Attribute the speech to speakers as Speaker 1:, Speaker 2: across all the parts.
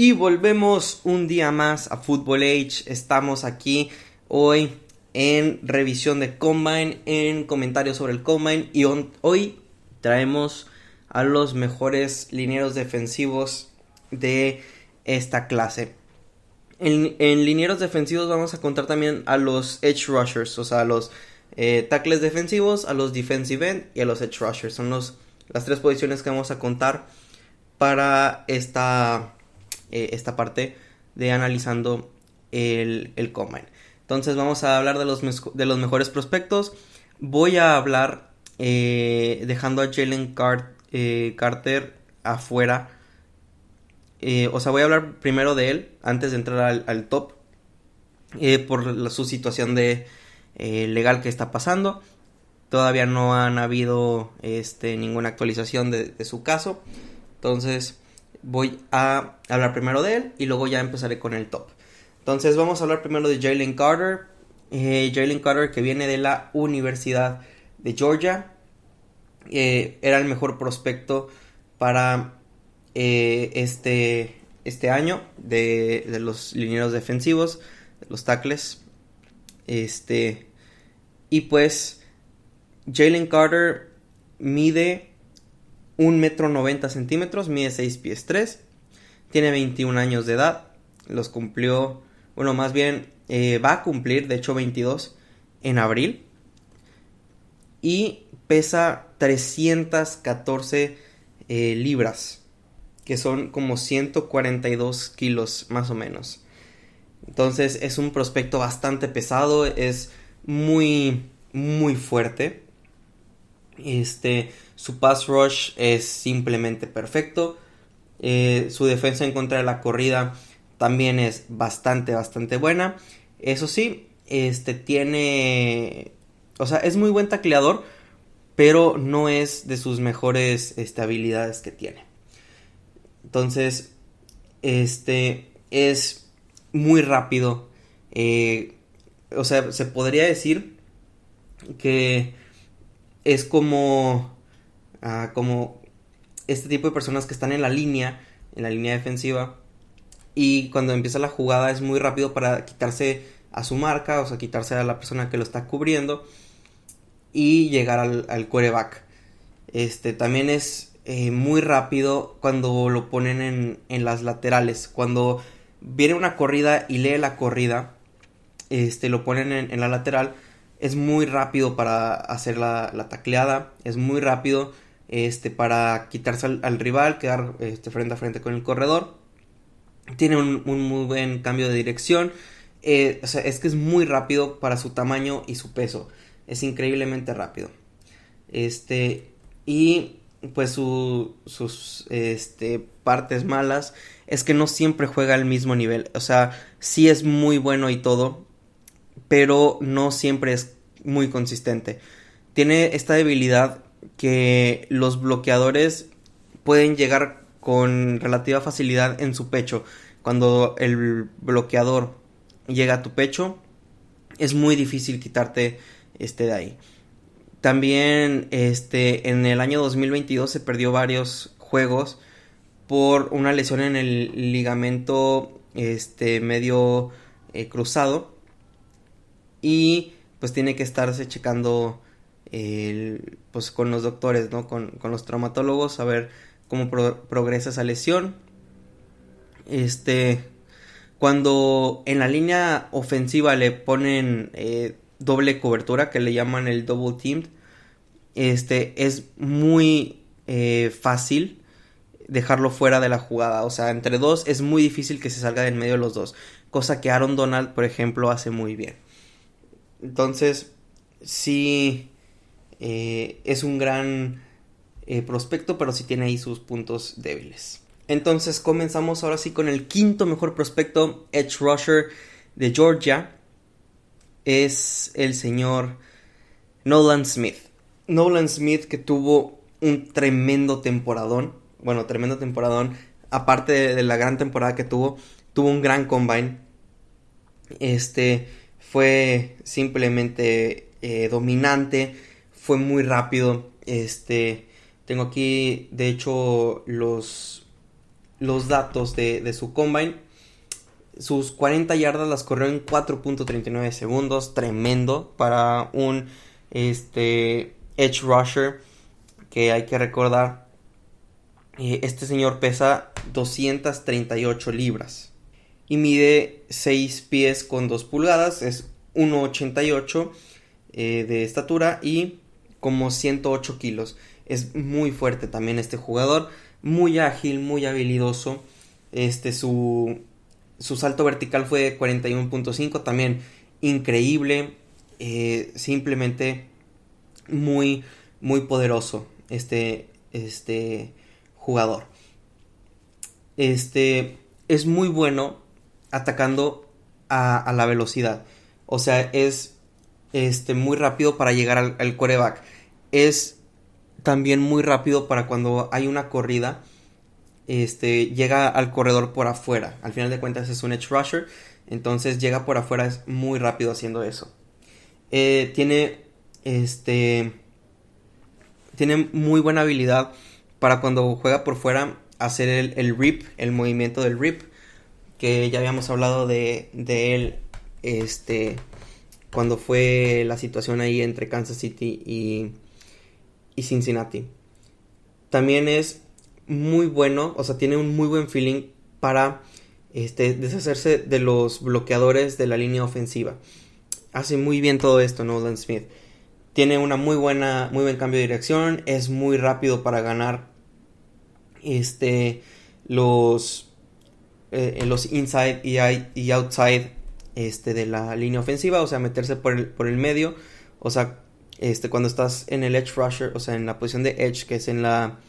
Speaker 1: Y volvemos un día más a Football Age. Estamos aquí hoy en revisión de Combine, en comentarios sobre el Combine. Y hoy traemos a los mejores linieros defensivos de esta clase. En, linieros defensivos vamos a contar también a los edge rushers, o sea, a los eh, tackles defensivos, a los defensive end y a los edge rushers. Son los, las tres posiciones que vamos a contar para esta eh, esta parte de analizando el, el, combine. Entonces vamos a hablar de los, de los mejores prospectos. Voy a hablar eh, dejando a Jalen eh, Carter afuera. o sea, voy a hablar primero de él antes de entrar al, top. por su situación de legal que está pasando. Todavía no han habido este, ninguna actualización de su caso. Entonces, voy a hablar primero de él y luego ya empezaré con el top. Entonces vamos a hablar primero de Jalen Carter. Eh, Jalen Carter que viene de la Universidad de Georgia. Eh, era el mejor prospecto para eh, este, este año de, de, los linieros defensivos, de los tackles. Este, y pues Jalen Carter mide un metro 90 centímetros, mide 6 pies 3, tiene 21 años de edad, los cumplió, bueno, más bien eh, va a cumplir, de hecho 22, en abril, y pesa 314 eh, libras, que son como 142 kilos más o menos. Entonces es un prospecto bastante pesado, es muy, muy fuerte. Este, su pass rush es simplemente perfecto. Eh, su defensa en contra de la corrida también es bastante, bastante buena. Eso sí, este tiene. O sea, es muy buen tacleador, pero no es de sus mejores este, habilidades que tiene. Entonces, este es muy rápido. Eh, o sea, se podría decir que es como, como este tipo de personas que están en la línea, en la línea defensiva, y cuando empieza la jugada es muy rápido para quitarse a su marca, o sea, quitarse a la persona que lo está cubriendo y llegar al, al quarterback. Este también es eh, muy rápido cuando lo ponen en, en, las laterales. Cuando viene una corrida y lee la corrida, este lo ponen en, en la lateral es muy rápido para hacer la, tacleada, es muy rápido este, para quitarse al, rival, quedar este, frente a frente con el corredor. Tiene un, muy buen cambio de dirección. Eh, o sea, es que es muy rápido para su tamaño y su peso. Es increíblemente rápido. Este, y pues sus este, partes malas es que no siempre juega al mismo nivel. O sea, sí es muy bueno y todo, pero no siempre es muy consistente. Tiene esta debilidad que los bloqueadores pueden llegar con relativa facilidad en su pecho. Cuando el bloqueador llega a tu pecho, es muy difícil quitarte este de ahí. También este en el año 2022 se perdió varios juegos por una lesión en el ligamento este medio eh, cruzado y pues tiene que estarse checando pues con los doctores, ¿no? Con, los traumatólogos a ver cómo progresa esa lesión. Este, cuando en la línea ofensiva le ponen eh, doble cobertura, que le llaman el double team, este, es muy eh, fácil dejarlo fuera de la jugada. O sea, entre dos es muy difícil que se salga del medio de los dos. Cosa que Aaron Donald, por ejemplo, hace muy bien. Entonces, sí, eh, es un gran eh, prospecto, pero sí tiene ahí sus puntos débiles. Entonces comenzamos ahora sí con el quinto mejor prospecto, Edge Rusher de Georgia. Es el señor Nolan Smith. Nolan Smith que tuvo un tremendo temporadón. Bueno, tremendo temporadón. Aparte de, la gran temporada que tuvo, tuvo un gran combine. Este fue simplemente eh, dominante, fue muy rápido. Este, tengo aquí, de hecho, los, los datos de, de su combine. Sus 40 yardas las corrió en 4.39 segundos. Tremendo para un este, edge rusher que hay que recordar. Eh, este señor pesa 238 libras y mide 6 pies con 2 pulgadas. Es 1,88 eh, de estatura y como 108 kilos. Es muy fuerte también este jugador. Muy ágil, muy habilidoso. Este, su, su salto vertical fue de 41.5. También increíble. Eh, simplemente muy, muy poderoso. Este, este jugador. Este es muy bueno atacando a, la velocidad. O sea, es este, muy rápido para llegar al, al coreback. Es también muy rápido para cuando hay una corrida. Este, llega al corredor por afuera. Al final de cuentas es un edge rusher. Entonces llega por afuera, es muy rápido haciendo eso. Eh, tiene, este, tiene muy buena habilidad para cuando juega por fuera hacer el, el rip, el movimiento del rip que ya habíamos hablado de, de él este cuando fue la situación ahí entre Kansas City y, y Cincinnati. También es muy bueno, o sea, tiene un muy buen feeling para este, deshacerse de los bloqueadores de la línea ofensiva. Hace muy bien todo esto Nolan Smith. Tiene una muy buena, muy buen cambio de dirección, es muy rápido para ganar este los eh, los inside y, y, outside este, de la línea ofensiva, o sea, meterse por el, por el medio, o sea, este, cuando estás en el edge rusher, o sea, en la posición de edge, que es en la,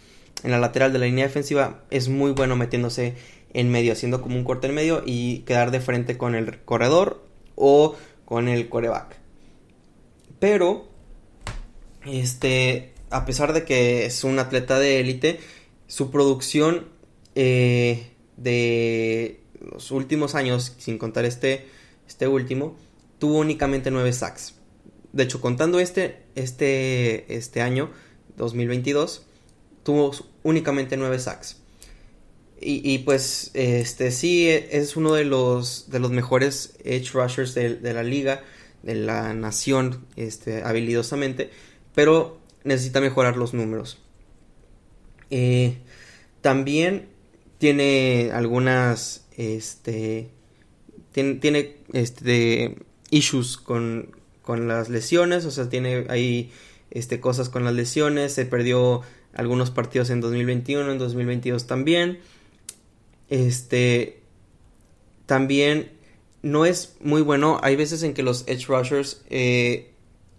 Speaker 1: en la lateral de la línea defensiva, es muy bueno metiéndose en medio, haciendo como un corte en medio y quedar de frente con el corredor o con el coreback. Pero, este, a pesar de que es un atleta de élite, su producción eh, de los últimos años, sin contar este, este último, tuvo únicamente 9 sacks. De hecho, contando este, este, este año, 2022, tuvo únicamente 9 sacks. Y, pues, este sí, es uno de los, de los mejores edge rushers de, la liga, de la nación, este, habilidosamente, pero necesita mejorar los números. Eh, también tiene algunas, este, tiene, tiene este, issues con, con las lesiones, o sea, tiene ahí, este, cosas con las lesiones, se perdió algunos partidos en 2021, en 2022 también, este, también no es muy bueno, hay veces en que los edge rushers, eh,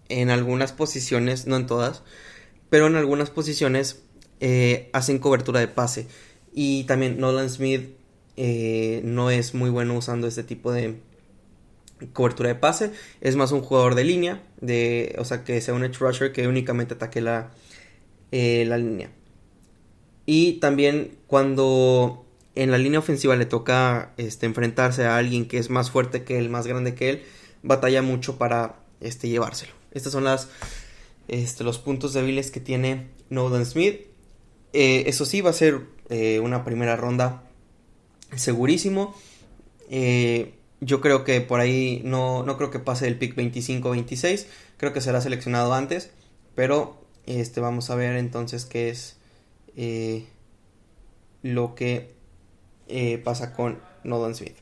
Speaker 1: en algunas posiciones, no en todas, pero en algunas posiciones eh, hacen cobertura de pase. Y también Nolan Smith eh, no es muy bueno usando este tipo de cobertura de pase. Es más un jugador de línea, de, o sea, que sea un edge rusher que únicamente ataque la, eh, la línea. Y también cuando en la línea ofensiva le toca este, enfrentarse a alguien que es más fuerte que él, más grande que él, batalla mucho para este, llevárselo. Estos son las, este, los puntos débiles que tiene Nolan Smith. Eh, eso sí, va a ser una primera ronda segurísimo. Eh, yo creo que por ahí no, no creo que pase el pick 25-26. Creo que será seleccionado antes. Pero este, vamos a ver entonces qué es lo que pasa con Nolan Smith.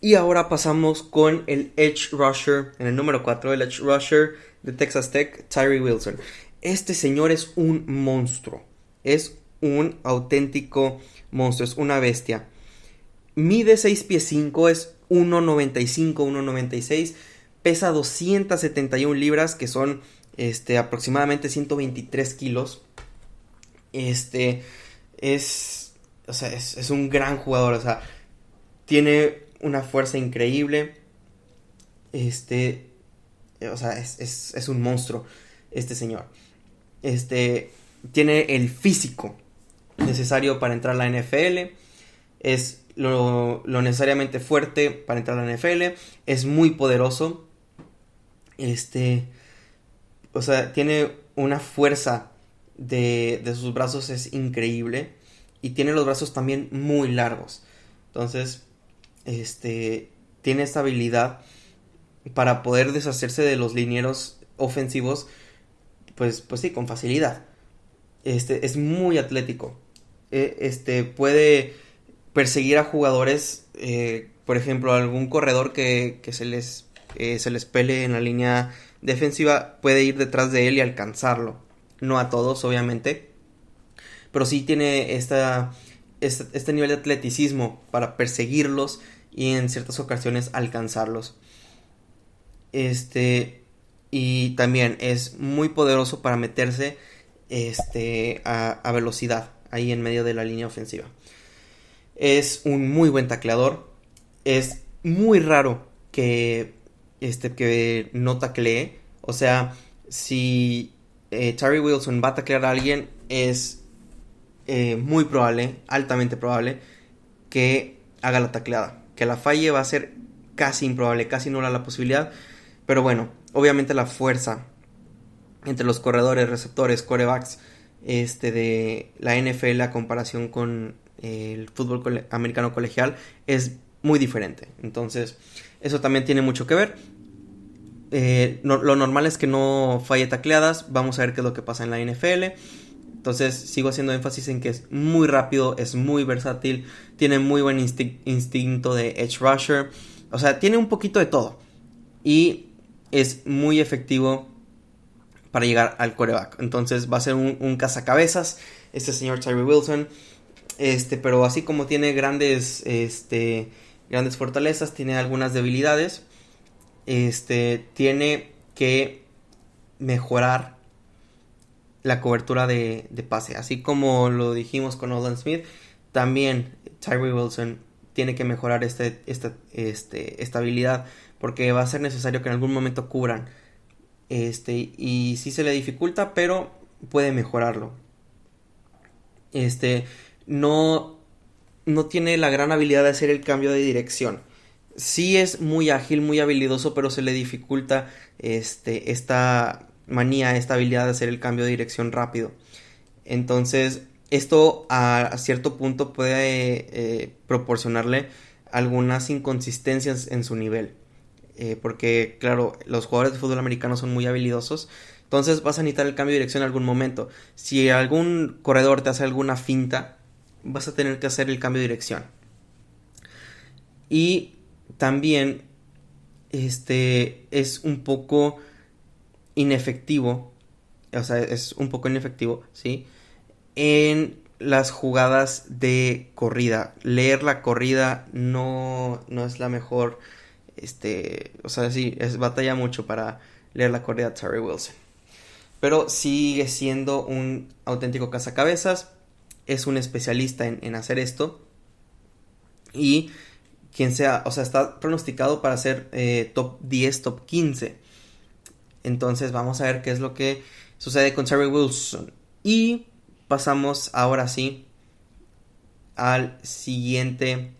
Speaker 1: Y ahora pasamos con el Edge Rusher, en el número 4, el Edge Rusher de Texas Tech, Tyree Wilson. Este señor es un monstruo es un auténtico monstruo, es una bestia. Mide 6 pies 5, es 1,95, 1,96, pesa 271 libras, que son este, aproximadamente 123 kilos. Este es, o sea, es, un gran jugador, o sea, tiene una fuerza increíble. Este, o sea, es, es un monstruo, este señor. Este, tiene el físico necesario para entrar a la NFL, es lo, necesariamente fuerte para entrar a la NFL, es muy poderoso, este, o sea, tiene una fuerza de, de sus brazos, es increíble, y tiene los brazos también muy largos. Entonces, este, tiene esta habilidad para poder deshacerse de los linieros ofensivos, pues, pues sí, con facilidad. Este, es muy atlético. E, este, puede perseguir a jugadores, eh, por ejemplo, algún corredor que, se, les, eh, se les pele en la línea defensiva, puede ir detrás de él y alcanzarlo. No a todos, obviamente, pero sí tiene esta, este, nivel de atleticismo para perseguirlos y en ciertas ocasiones alcanzarlos. Este, y también es muy poderoso para meterse este, a, velocidad ahí en medio de la línea ofensiva. Es un muy buen tacleador. Es muy raro que, este, que no taclee. O sea, si eh, Wilson va a taclear a alguien, es eh, muy probable, altamente probable, que haga la tacleada. Que la falle va a ser casi improbable, casi nula la posibilidad. Pero bueno, obviamente la fuerza entre los corredores, receptores, corebacks este, de la NFL a comparación con el fútbol americano colegial es muy diferente. Entonces, eso también tiene mucho que ver. Eh, lo normal es que no falle tacleadas. Vamos a ver qué es lo que pasa en la NFL. Entonces sigo haciendo énfasis en que es muy rápido, es muy versátil, tiene muy buen instinto de edge rusher. O sea, tiene un poquito de todo. Y es muy efectivo para llegar al coreback. Entonces va a ser un, cazacabezas este señor Tyree Wilson. Este, pero así como tiene grandes, este, grandes fortalezas, tiene algunas debilidades. Este, tiene que mejorar la cobertura de, pase. Así como lo dijimos con Nolan Smith, también Tyree Wilson tiene que mejorar este, esta este, estabilidad porque va a ser necesario que en algún momento cubran. Este, y sí se le dificulta, pero puede mejorarlo. Este, no, no tiene la gran habilidad de hacer el cambio de dirección. Sí es muy ágil, muy habilidoso, pero se le dificulta este, esta manía, esta habilidad de hacer el cambio de dirección rápido. Entonces, esto a, cierto punto puede eh, proporcionarle algunas inconsistencias en su nivel. Eh, porque, claro, los jugadores de fútbol americano son muy habilidosos. Entonces vas a necesitar el cambio de dirección en algún momento. Si algún corredor te hace alguna finta, vas a tener que hacer el cambio de dirección. Y también este es un poco inefectivo, o sea, es un poco inefectivo, ¿sí? En las jugadas de corrida. Leer la corrida no, no es la mejor, este, o sea, sí, es batalla mucho para leer la corrida Terry Wilson. Pero sigue siendo un auténtico cazacabezas, es un especialista en, hacer esto. Y quien sea, o sea, está pronosticado para ser eh, top 10, top 15. Entonces vamos a ver qué es lo que sucede con Terry Wilson. Y pasamos ahora sí al siguiente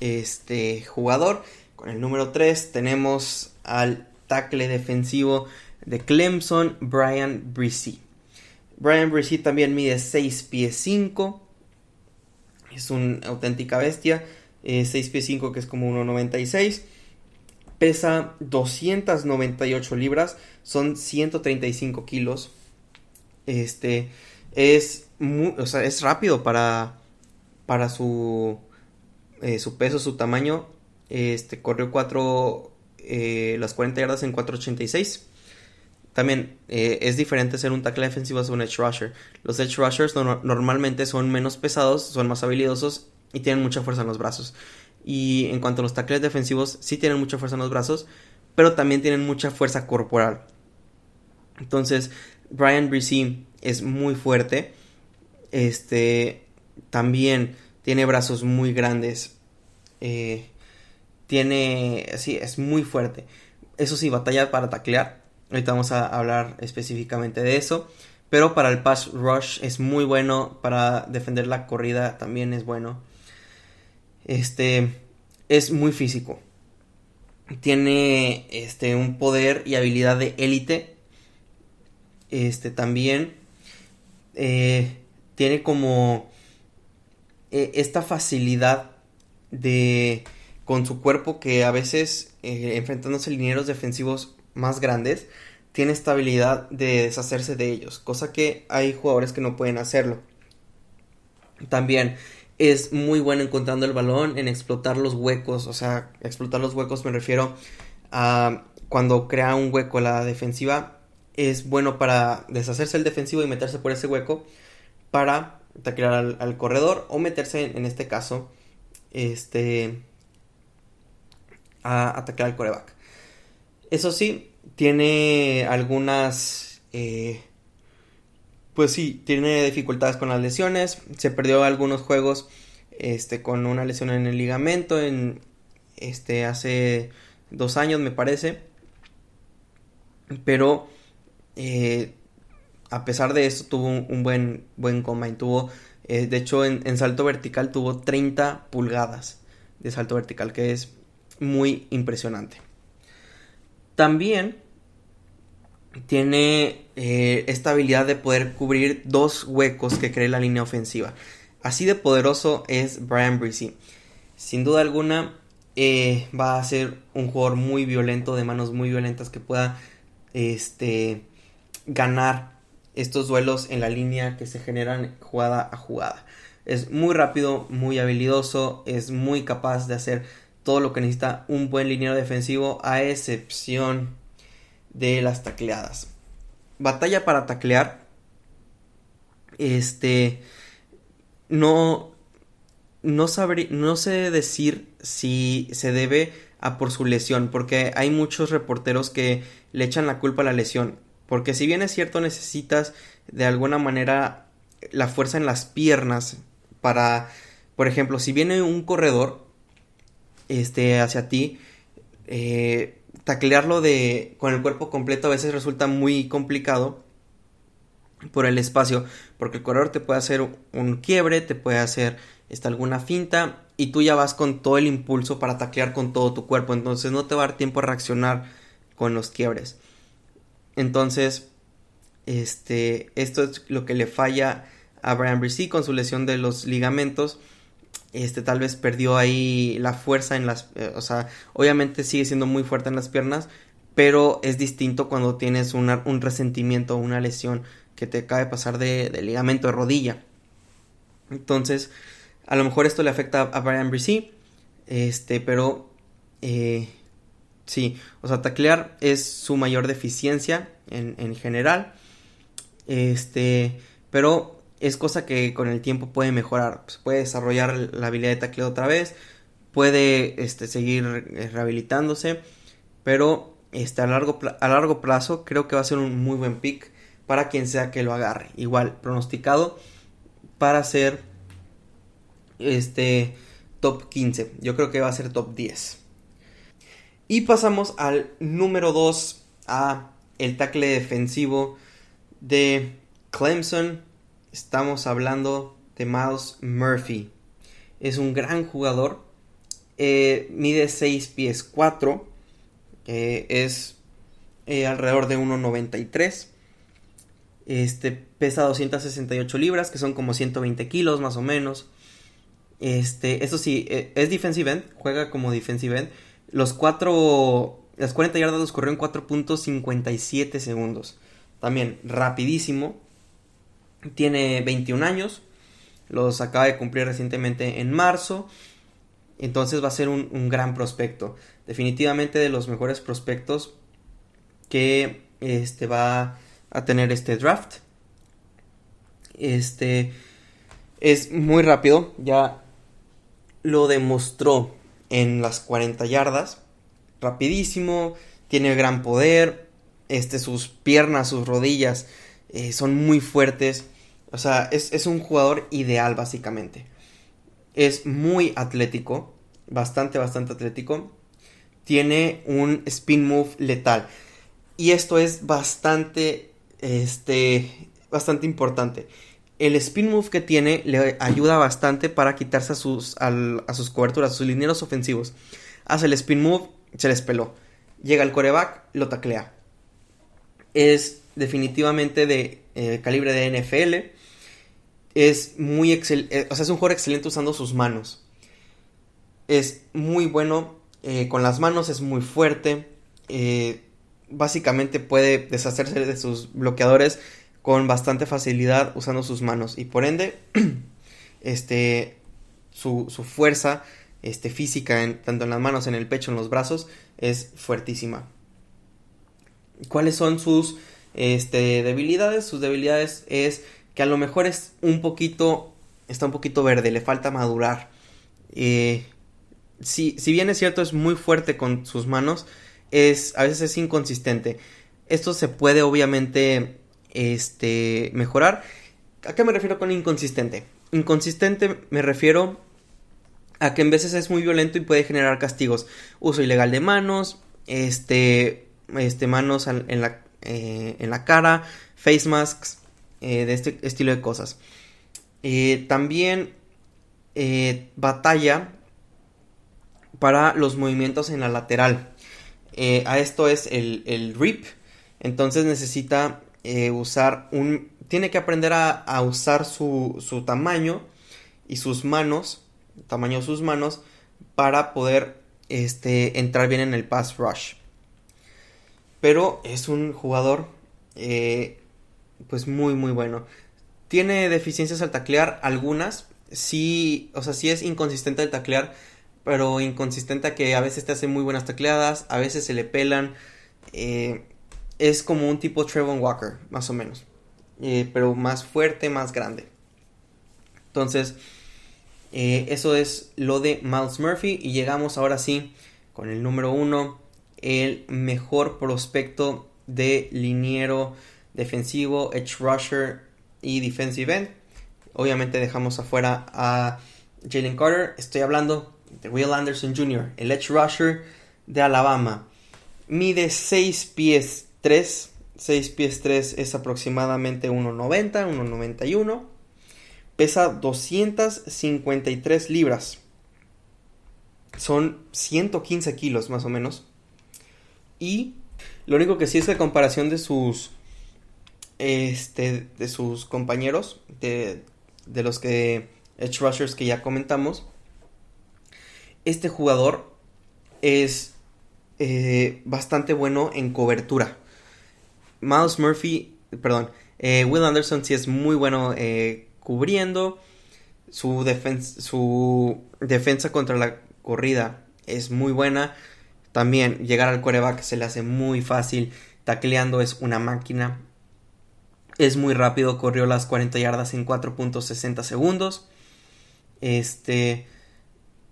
Speaker 1: este, jugador. Con el número 3 tenemos al tackle defensivo de Clemson, Brian Brissi. Brian Brissi también mide 6 pies 5. Es una auténtica bestia. 6 eh, pies 5 que es como 1,96 pesa 298 libras, son 135 kilos. Este es muy, o sea, es rápido para para su eh, su peso, su tamaño. Este corrió 4 eh, las 40 yardas en 486. También eh, es diferente ser un tackle defensivo a un edge rusher. Los edge rushers normalmente son menos pesados, son más habilidosos y tienen mucha fuerza en los brazos. Y en cuanto a los tackles defensivos, sí tienen mucha fuerza en los brazos, pero también tienen mucha fuerza corporal. Entonces, Brian Brisee es muy fuerte. Este también tiene brazos muy grandes. Eh, tiene. Sí, es muy fuerte. Eso sí, batalla para taclear. Ahorita vamos a hablar específicamente de eso. Pero para el pass rush es muy bueno. Para defender la corrida también es bueno. Este es muy físico. Tiene este un poder y habilidad de élite. Este también eh, tiene como eh, esta facilidad de con su cuerpo que a veces eh, enfrentándose a linieros defensivos más grandes tiene esta habilidad de deshacerse de ellos, cosa que hay jugadores que no pueden hacerlo. También es muy bueno encontrando el balón en explotar los huecos, o sea, explotar los huecos me refiero a cuando crea un hueco la defensiva, es bueno para deshacerse el defensivo y meterse por ese hueco para atacar al, corredor o meterse en, este caso este a atacar al coreback. Eso sí, tiene algunas eh, pues sí, tiene dificultades con las lesiones. Se perdió algunos juegos este, con una lesión en el ligamento en, este, hace dos años, me parece. Pero eh, a pesar de eso, tuvo un, buen, buen combine. Tuvo, eh, de hecho, en, en, salto vertical tuvo 30 pulgadas de salto vertical, que es muy impresionante. También tiene eh, esta habilidad de poder cubrir dos huecos que cree la línea ofensiva. Así de poderoso es Brian Breezy. Sin duda alguna eh, va a ser un jugador muy violento, de manos muy violentas, que pueda este, ganar estos duelos en la línea que se generan jugada a jugada. Es muy rápido, muy habilidoso, es muy capaz de hacer todo lo que necesita un buen liniero defensivo, a excepción de las tacleadas. Batalla para taclear. Este. No. No, no sé decir si se debe a por su lesión, porque hay muchos reporteros que le echan la culpa a la lesión. Porque si bien es cierto, necesitas de alguna manera la fuerza en las piernas para, por ejemplo, si viene un corredor este, hacia ti, eh, taclearlo de con el cuerpo completo a veces resulta muy complicado por el espacio, porque el corredor te puede hacer un quiebre, te puede hacer esta, alguna finta y tú ya vas con todo el impulso para taclear con todo tu cuerpo, entonces no te va a dar tiempo a reaccionar con los quiebres. Entonces, este, esto es lo que le falla a Brian Brissi con su lesión de los ligamentos este tal vez perdió ahí la fuerza en las, eh, o sea, obviamente sigue siendo muy fuerte en las piernas, pero es distinto cuando tienes un resentimiento o una lesión que te acaba de pasar de, ligamento de rodilla. Entonces, a lo mejor esto le afecta a Brian Brissi, este, pero eh, sí, o sea, taclear es su mayor deficiencia en, en general, este, pero es cosa que con el tiempo puede mejorar. Se puede desarrollar la habilidad de tacleo otra vez, puede este, seguir eh, rehabilitándose, pero este, a, largo, a largo plazo creo que va a ser un muy buen pick para quien sea que lo agarre. Igual, pronosticado para ser este top 15. Yo creo que va a ser top 10. Y pasamos al número 2, a el tackle defensivo de Clemson, Estamos hablando de Miles Murphy. Es un gran jugador. Eh, mide 6 pies 4. es eh, alrededor de 1,93. Este pesa 268 libras, que son como 120 kilos más o menos. Este, eso sí, eh, es defensive end, juega como defensive end. Los 4, las 40 yardas los corrió en 4.57 segundos. También rapidísimo. Tiene 21 años, los acaba de cumplir recientemente en marzo, entonces va a ser un, gran prospecto, definitivamente de los mejores prospectos que este va a tener este draft. Este es muy rápido, ya lo demostró en las 40 yardas, rapidísimo, tiene gran poder, este sus piernas, sus rodillas eh, son muy fuertes. O sea, es, un jugador ideal básicamente. Es muy atlético, bastante, bastante atlético. Tiene un spin move letal. Y esto es bastante, este, bastante importante. El spin move que tiene le ayuda bastante para quitarse a sus, a sus coberturas, a sus linieros ofensivos. Hace el spin move, se les peló. Llega el coreback, lo taclea. Es definitivamente de eh, calibre de NFL. es muy excelente, o sea, es un jugador excelente usando sus manos. Es muy bueno eh, con las manos, es muy fuerte. Eh, básicamente puede deshacerse de sus bloqueadores con bastante facilidad usando sus manos. Y por ende, este, su, su fuerza este, física, tanto en las manos, en el pecho, en los brazos, es fuertísima. ¿Cuáles son sus este, debilidades? Sus debilidades es que a lo mejor es un poquito, está un poquito verde, le falta madurar. Eh, si, si bien es cierto, es muy fuerte con sus manos, es, a veces es inconsistente. Esto se puede obviamente este, mejorar. ¿A qué me refiero con inconsistente? Inconsistente me refiero a que en veces es muy violento y puede generar castigos. Uso ilegal de manos, este, este manos en la, eh, en la cara, face masks, eh, de este estilo de cosas. Eh, también batalla para los movimientos en la lateral. a esto es el, el, RIP. Entonces necesita usar un... Tiene que aprender a, usar su, su tamaño y sus manos tamaño de sus manos para poder este, entrar bien en el pass rush. Pero es un jugador eh, pues muy muy bueno. Tiene deficiencias al taclear, algunas. Sí, o sea, sí es inconsistente al taclear, pero inconsistente a que a veces te hace muy buenas tacleadas, a veces se le pelan. Eh, es como un tipo Trevon Walker, más o menos. Eh, pero más fuerte, más grande. Entonces, eso es lo de Miles Murphy. Y llegamos ahora sí con el número uno. El mejor prospecto de liniero defensivo, edge rusher y defensive end. Obviamente dejamos afuera a Jalen Carter. Estoy hablando de Will Anderson Jr., el edge rusher de Alabama. Mide 6 pies 3. 6 pies 3 es aproximadamente 1,90, 1,91 pesa 253 libras. Son 115 kilos más o menos. Y lo único que sí es la comparación de sus. Este. De sus compañeros. De, de los que. Edge Rushers que ya comentamos. Este jugador es. Eh, bastante bueno en cobertura. Miles Murphy. Perdón. Eh, Will Anderson sí es muy bueno eh, cubriendo. Su, su defensa contra la corrida es muy buena. También llegar al coreback se le hace muy fácil. Tacleando es una máquina. Es muy rápido, corrió las 40 yardas en 4.60 segundos. Este.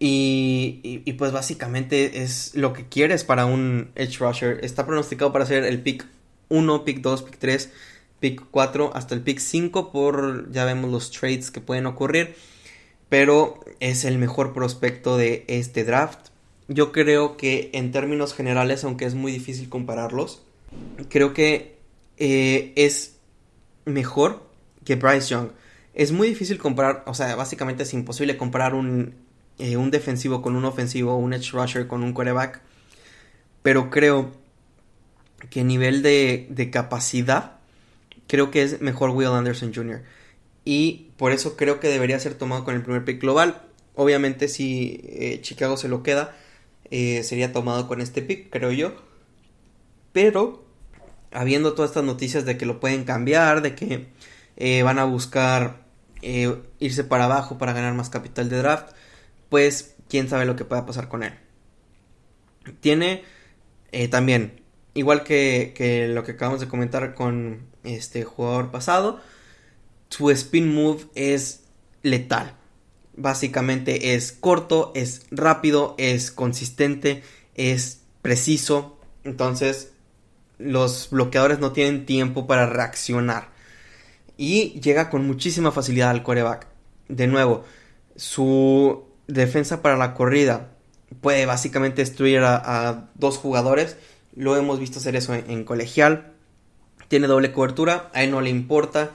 Speaker 1: Y, y, pues básicamente es lo que quieres para un edge rusher. Está pronosticado para ser el pick 1, pick 2, pick 3 pick 4 hasta el pick 5 por ya vemos los trades que pueden ocurrir pero es el mejor prospecto de este draft yo creo que en términos generales aunque es muy difícil compararlos creo que eh, es mejor que Bryce Young es muy difícil comparar o sea básicamente es imposible comparar un, eh, un defensivo con un ofensivo un edge rusher con un quarterback pero creo que nivel de, de capacidad creo que es mejor Will Anderson Jr. Y por eso creo que debería ser tomado con el primer pick global. Obviamente si eh, Chicago se lo queda, eh, sería tomado con este pick, creo yo. Pero, habiendo todas estas noticias de que lo pueden cambiar, de que eh, van a buscar irse para abajo para ganar más capital de draft, pues quién sabe lo que pueda pasar con él. Tiene también, igual que lo que acabamos de comentar con este jugador pasado, su spin move es letal. Básicamente es corto, es rápido, es consistente, es preciso. Entonces los bloqueadores no tienen tiempo para reaccionar. Y llega con muchísima facilidad al coreback. De nuevo, su defensa para la corrida puede básicamente destruir a, dos jugadores. Lo hemos visto hacer eso en colegial tiene doble cobertura, a él no le importa,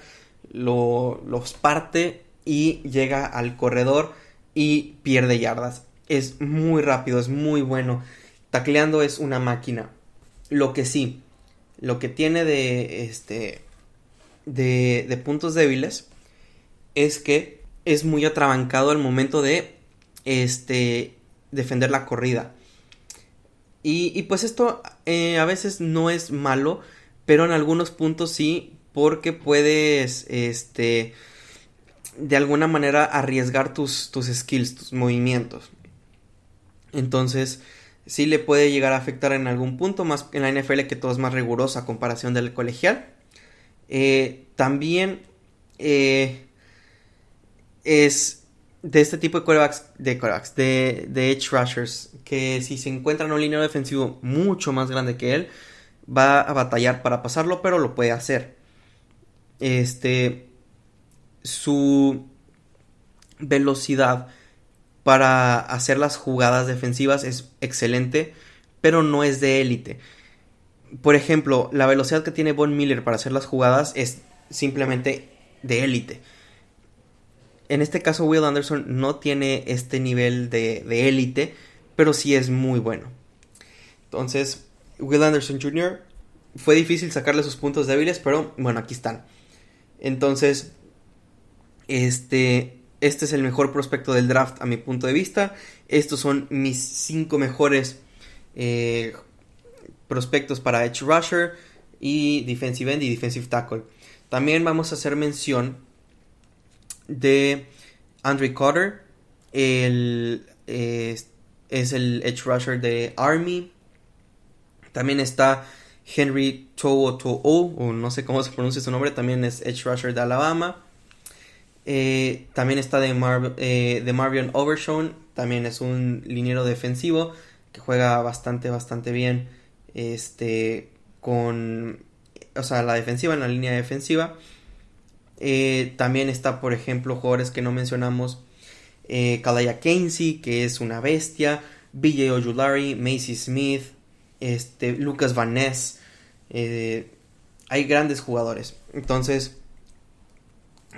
Speaker 1: lo, los parte y llega al corredor y pierde yardas. Es muy rápido, es muy bueno. Tacleando es una máquina. Lo que sí, lo que tiene de este de, de puntos débiles es que es muy atrabancado al momento de este defender la corrida. Y, pues esto eh, a veces no es malo, pero en algunos puntos sí, porque puedes, este, de alguna manera arriesgar tus, tus skills, tus movimientos. Entonces, sí le puede llegar a afectar en algún punto, más en la NFL que todo es más riguroso a comparación del colegial. Eh, también eh, es de este tipo de quarterbacks, de quarterbacks, de, de edge rushers, que si se encuentra en un línea defensivo mucho más grande que él, va a batallar para pasarlo, pero lo puede hacer. Este, su velocidad para hacer las jugadas defensivas es excelente, pero no es de élite. Por ejemplo, la velocidad que tiene Von Miller para hacer las jugadas es simplemente de élite. En este caso, Will Anderson no tiene este nivel de élite, pero sí es muy bueno. Entonces, Will Anderson Jr. fue difícil sacarle sus puntos débiles, pero bueno, aquí están. Entonces, este, este es el mejor prospecto del draft a mi punto de vista. Estos son mis cinco mejores eh, prospectos para Edge Rusher y Defensive End y Defensive Tackle. También vamos a hacer mención de Andre Cotter. Eh, es el Edge Rusher de Army. También está Henry To'o o no sé cómo se pronuncia su nombre, también es Edge Rusher de Alabama. Eh, también está de, eh, de Marvion Overshown, también es un liniero defensivo que juega bastante, bastante bien este, con, o sea, la defensiva, en la línea defensiva. Eh, también está, por ejemplo, jugadores que no mencionamos, eh, Kalaya que es una bestia, BJ Ojulari, Macy Smith, este, Lucas Van Ness, hay grandes jugadores. Entonces,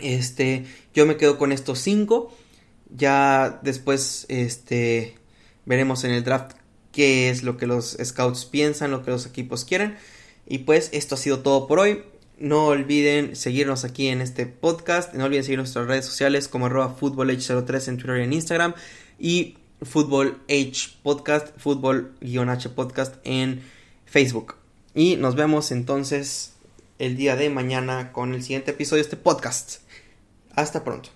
Speaker 1: este, yo me quedo con estos cinco. Ya después, este, veremos en el draft qué es lo que los scouts piensan, lo que los equipos quieren. Y pues esto ha sido todo por hoy. No olviden seguirnos aquí en este podcast. No olviden seguir nuestras redes sociales como arroba 03 en Twitter y en Instagram. Y Fútbol H Podcast, Fútbol-H Podcast en Facebook. Y nos vemos entonces el día de mañana con el siguiente episodio de este podcast. Hasta pronto.